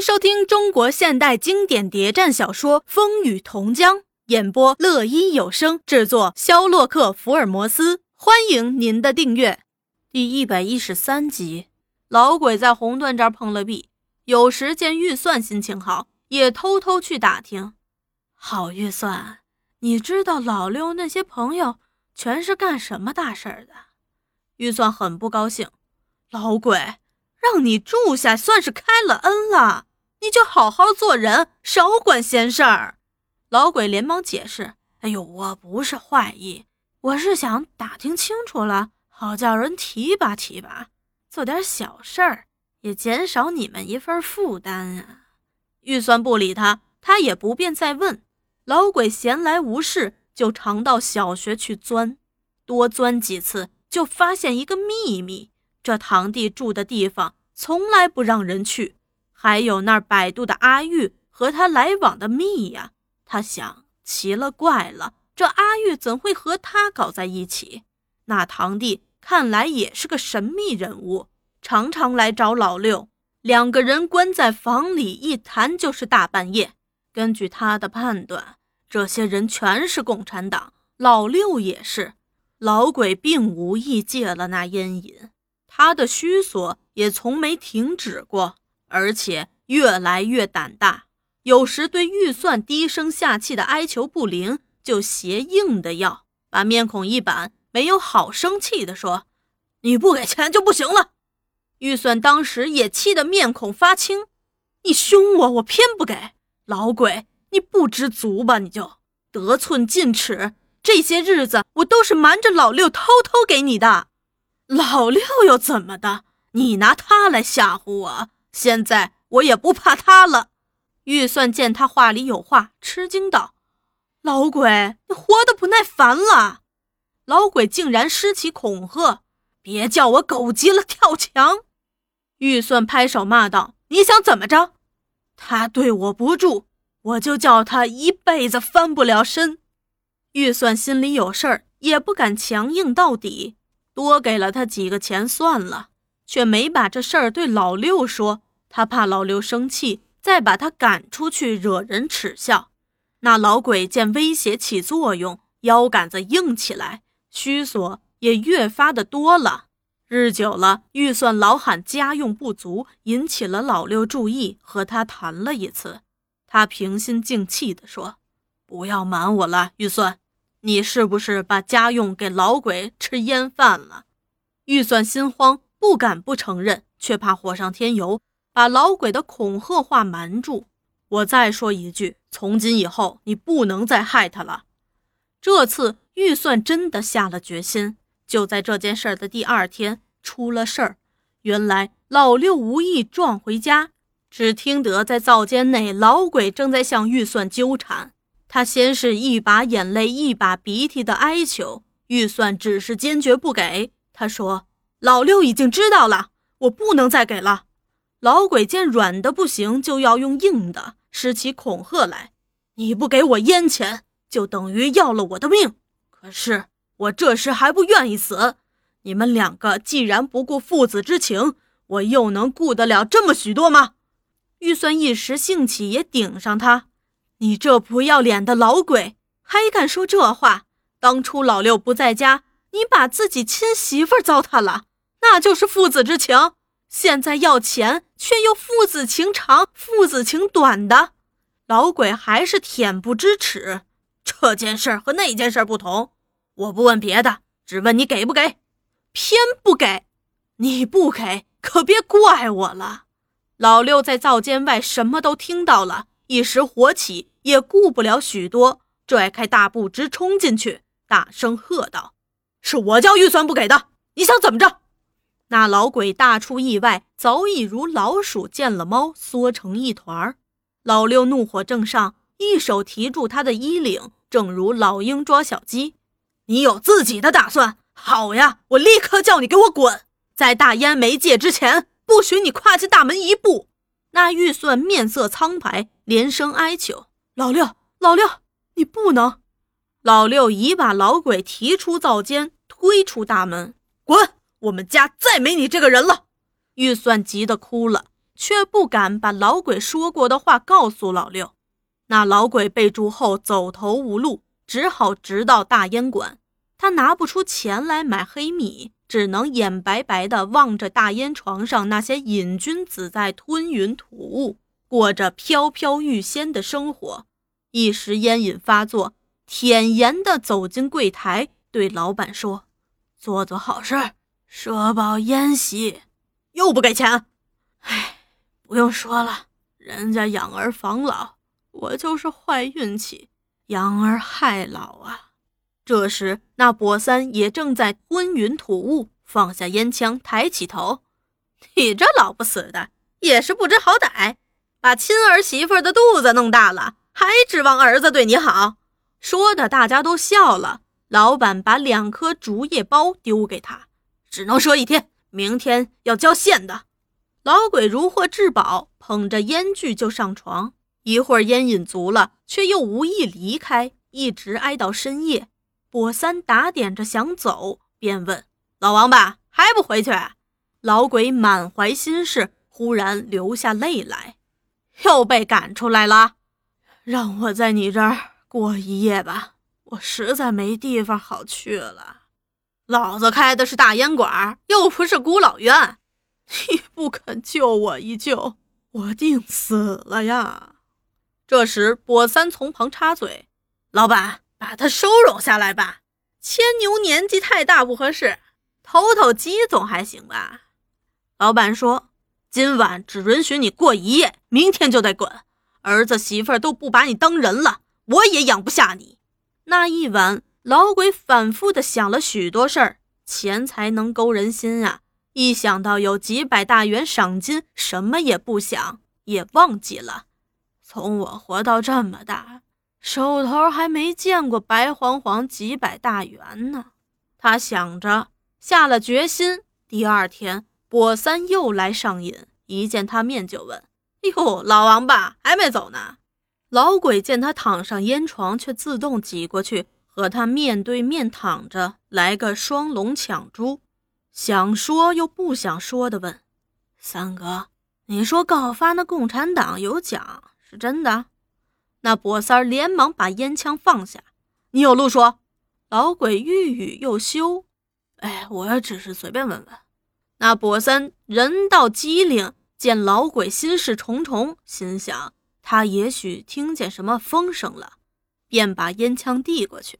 迎收听中国现代经典谍战小说《风雨同江》，演播乐一有声制作，肖洛克福尔摩斯。欢迎您的订阅。第一百一十三集，老鬼在红段这儿碰了壁，有时见预算心情好，也偷偷去打听。好预算，你知道老六那些朋友全是干什么大事儿的？预算很不高兴，老鬼。让你住下算是开了恩了，你就好好做人，少管闲事儿。老鬼连忙解释：“哎呦，我不是坏意，我是想打听清楚了，好叫人提拔提拔，做点小事儿，也减少你们一份负担啊。”预算不理他，他也不便再问。老鬼闲来无事，就常到小学去钻，多钻几次，就发现一个秘密。这堂弟住的地方从来不让人去，还有那儿摆渡的阿玉和他来往的蜜呀。他想，奇了怪了，这阿玉怎会和他搞在一起？那堂弟看来也是个神秘人物，常常来找老六，两个人关在房里一谈就是大半夜。根据他的判断，这些人全是共产党，老六也是。老鬼并无意戒了那烟瘾。他的虚索也从没停止过，而且越来越胆大。有时对预算低声下气的哀求不灵，就邪硬的要，把面孔一板，没有好生气的说：“你不给钱就不行了。”预算当时也气得面孔发青：“你凶我，我偏不给。老鬼，你不知足吧？你就得寸进尺。这些日子我都是瞒着老六偷偷给你的。”老六又怎么的？你拿他来吓唬我，现在我也不怕他了。预算见他话里有话，吃惊道：“老鬼，你活得不耐烦了？”老鬼竟然施起恐吓：“别叫我狗急了跳墙！”预算拍手骂道：“你想怎么着？他对我不住，我就叫他一辈子翻不了身。”预算心里有事儿，也不敢强硬到底。多给了他几个钱算了，却没把这事儿对老六说。他怕老六生气，再把他赶出去，惹人耻笑。那老鬼见威胁起作用，腰杆子硬起来，虚索也越发的多了。日久了，预算老喊家用不足，引起了老六注意，和他谈了一次。他平心静气地说：“不要瞒我了，预算。”你是不是把家用给老鬼吃烟饭了？预算心慌，不敢不承认，却怕火上添油，把老鬼的恐吓话瞒住。我再说一句，从今以后你不能再害他了。这次预算真的下了决心。就在这件事的第二天，出了事儿。原来老六无意撞回家，只听得在灶间内，老鬼正在向预算纠缠。他先是一把眼泪一把鼻涕的哀求，预算只是坚决不给。他说：“老六已经知道了，我不能再给了。”老鬼见软的不行，就要用硬的，施起恐吓来：“你不给我烟钱，就等于要了我的命。可是我这时还不愿意死。你们两个既然不顾父子之情，我又能顾得了这么许多吗？”预算一时兴起，也顶上他。你这不要脸的老鬼，还敢说这话？当初老六不在家，你把自己亲媳妇糟蹋了，那就是父子之情。现在要钱，却又父子情长、父子情短的，老鬼还是恬不知耻。这件事和那件事不同，我不问别的，只问你给不给？偏不给，你不给，可别怪我了。老六在灶间外什么都听到了，一时火起。也顾不了许多，拽开大步直冲进去，大声喝道：“是我叫预算不给的，你想怎么着？”那老鬼大出意外，早已如老鼠见了猫，缩成一团儿。老六怒火正上，一手提住他的衣领，正如老鹰抓小鸡：“你有自己的打算？好呀，我立刻叫你给我滚！在大烟没戒之前，不许你跨进大门一步。”那预算面色苍白，连声哀求。老六，老六，你不能！老六已把老鬼提出灶间，推出大门，滚！我们家再没你这个人了。预算急得哭了，却不敢把老鬼说过的话告诉老六。那老鬼被捉后走投无路，只好直到大烟馆。他拿不出钱来买黑米，只能眼白白地望着大烟床上那些瘾君子在吞云吐雾，过着飘飘欲仙的生活。一时烟瘾发作，舔颜地走进柜台，对老板说：“做做好事，社保烟席。”又不给钱，哎，不用说了，人家养儿防老，我就是坏运气，养儿害老啊。这时，那跛三也正在吞云吐雾，放下烟枪，抬起头：“你这老不死的，也是不知好歹，把亲儿媳妇的肚子弄大了。”还指望儿子对你好？说的大家都笑了。老板把两颗竹叶包丢给他，只能说一天，明天要交现的。老鬼如获至宝，捧着烟具就上床。一会儿烟瘾足了，却又无意离开，一直挨到深夜。跛三打点着想走，便问老王八还不回去？老鬼满怀心事，忽然流下泪来，又被赶出来了。让我在你这儿过一夜吧，我实在没地方好去了。老子开的是大烟馆，又不是孤老院，你不肯救我一救，我定死了呀！这时，跛三从旁插嘴：“老板，把他收容下来吧。牵牛年纪太大不合适，偷偷鸡总还行吧？”老板说：“今晚只允许你过一夜，明天就得滚。”儿子媳妇都不把你当人了，我也养不下你。那一晚，老鬼反复的想了许多事儿。钱财能勾人心啊！一想到有几百大元赏金，什么也不想，也忘记了。从我活到这么大，手头还没见过白晃晃几百大元呢。他想着，下了决心。第二天，跛三又来上瘾，一见他面就问。哟，老王八还没走呢。老鬼见他躺上烟床，却自动挤过去和他面对面躺着，来个双龙抢珠。想说又不想说的问：“三哥，你说告发那共产党有奖是真的？”那跛三连忙把烟枪放下：“你有路说。”老鬼欲语又休：“哎，我也只是随便问问。”那跛三人到机灵。见老鬼心事重重，心想他也许听见什么风声了，便把烟枪递过去。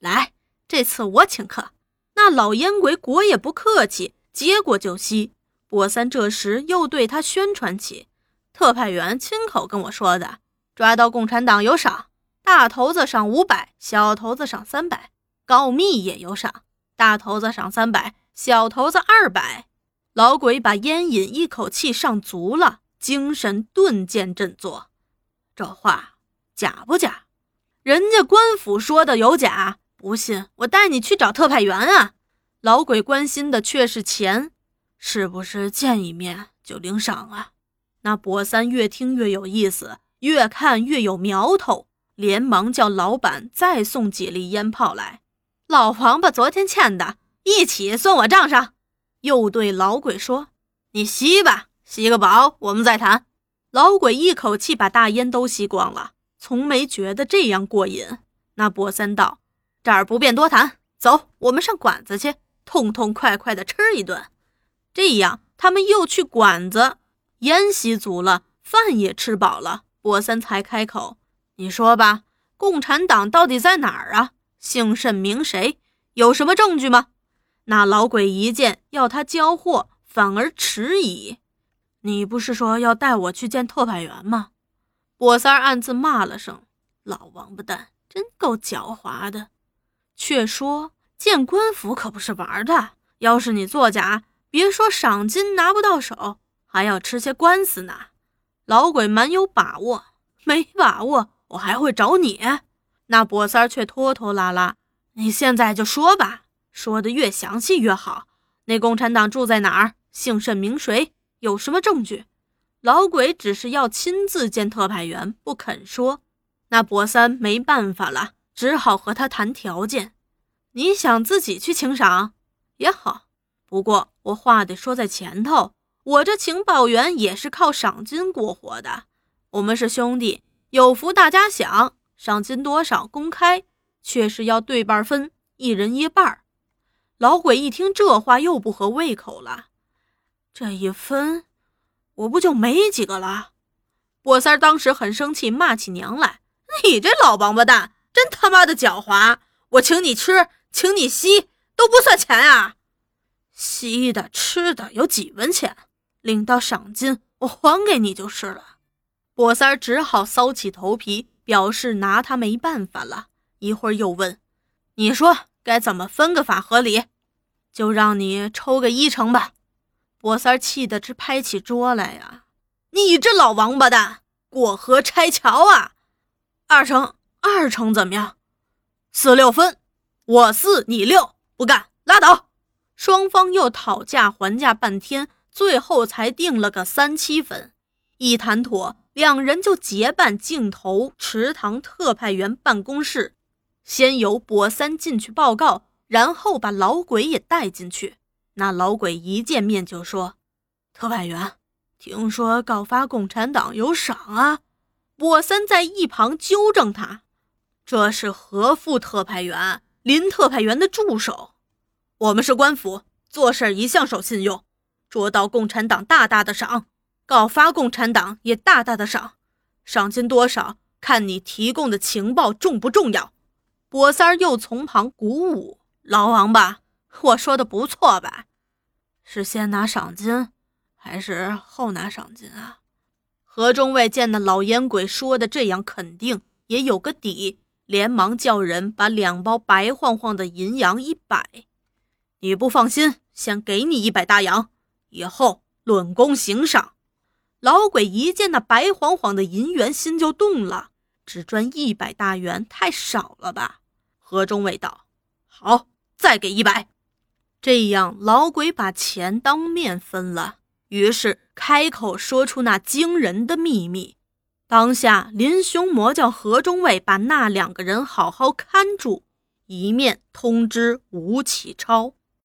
来，这次我请客。那老烟鬼果也不客气，接过就吸。波三这时又对他宣传起：特派员亲口跟我说的，抓到共产党有赏，大头子赏五百，小头子赏三百，告密也有赏，大头子赏三百，小头子二百。老鬼把烟瘾一口气上足了，精神顿见振作。这话假不假？人家官府说的有假，不信我带你去找特派员啊！老鬼关心的却是钱，是不是见一面就领赏啊？那博三越听越有意思，越看越有苗头，连忙叫老板再送几粒烟炮来。老黄八昨天欠的，一起算我账上。又对老鬼说：“你吸吧，吸个饱，我们再谈。”老鬼一口气把大烟都吸光了，从没觉得这样过瘾。那博三道：“这儿不便多谈，走，我们上馆子去，痛痛快快的吃一顿。”这样，他们又去馆子，烟吸足了，饭也吃饱了，博三才开口：“你说吧，共产党到底在哪儿啊？姓甚名谁？有什么证据吗？”那老鬼一见要他交货，反而迟疑。你不是说要带我去见特派员吗？跛三暗自骂了声：“老王八蛋，真够狡猾的。”却说见官府可不是玩的，要是你作假，别说赏金拿不到手，还要吃些官司呢。老鬼蛮有把握，没把握我还会找你。那跛三却拖拖拉拉：“你现在就说吧。”说的越详细越好。那共产党住在哪儿？姓甚名谁？有什么证据？老鬼只是要亲自见特派员，不肯说。那博三没办法了，只好和他谈条件。你想自己去请赏也好，不过我话得说在前头，我这情报员也是靠赏金过活的。我们是兄弟，有福大家享，赏金多少公开，却是要对半分，一人一半。老鬼一听这话，又不合胃口了。这一分，我不就没几个了？波三当时很生气，骂起娘来：“你这老王八蛋，真他妈的狡猾！我请你吃，请你吸，都不算钱啊！吸的、吃的有几文钱？领到赏金，我还给你就是了。”波三只好搔起头皮，表示拿他没办法了。一会儿又问：“你说？”该怎么分个法合理？就让你抽个一成吧！波三气得直拍起桌来呀！你这老王八蛋，过河拆桥啊！二成，二成怎么样？四六分，我四你六，不干拉倒！双方又讨价还价半天，最后才定了个三七分。一谈妥，两人就结伴径头池塘特派员办公室。先由博三进去报告，然后把老鬼也带进去。那老鬼一见面就说：“特派员，听说告发共产党有赏啊？”波三在一旁纠正他：“这是何副特派员，林特派员的助手。我们是官府，做事一向守信用。捉到共产党，大大的赏；告发共产党，也大大的赏。赏金多少，看你提供的情报重不重要。”波三儿又从旁鼓舞：“老王八，我说的不错吧？是先拿赏金，还是后拿赏金啊？”何中尉见那老烟鬼说的这样肯定，也有个底，连忙叫人把两包白晃晃的银洋一摆：“你不放心，先给你一百大洋，以后论功行赏。”老鬼一见那白晃晃的银元，心就动了：只赚一百大元，太少了吧？何中尉道：“好，再给一百。”这样，老鬼把钱当面分了。于是开口说出那惊人的秘密。当下，林雄魔叫何中尉把那两个人好好看住，一面通知吴启超。